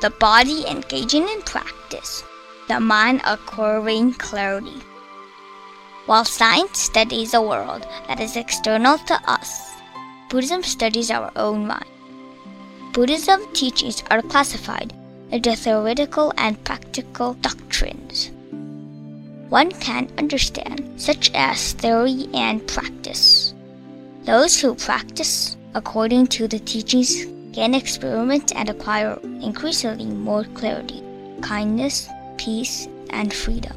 the body engaging in practice, the mind acquiring clarity. While science studies a world that is external to us, Buddhism studies our own mind. Buddhism teachings are classified into theoretical and practical doctrines. One can understand such as theory and practice. Those who practice according to the teachings can experiment and acquire increasingly more clarity, kindness, peace, and freedom.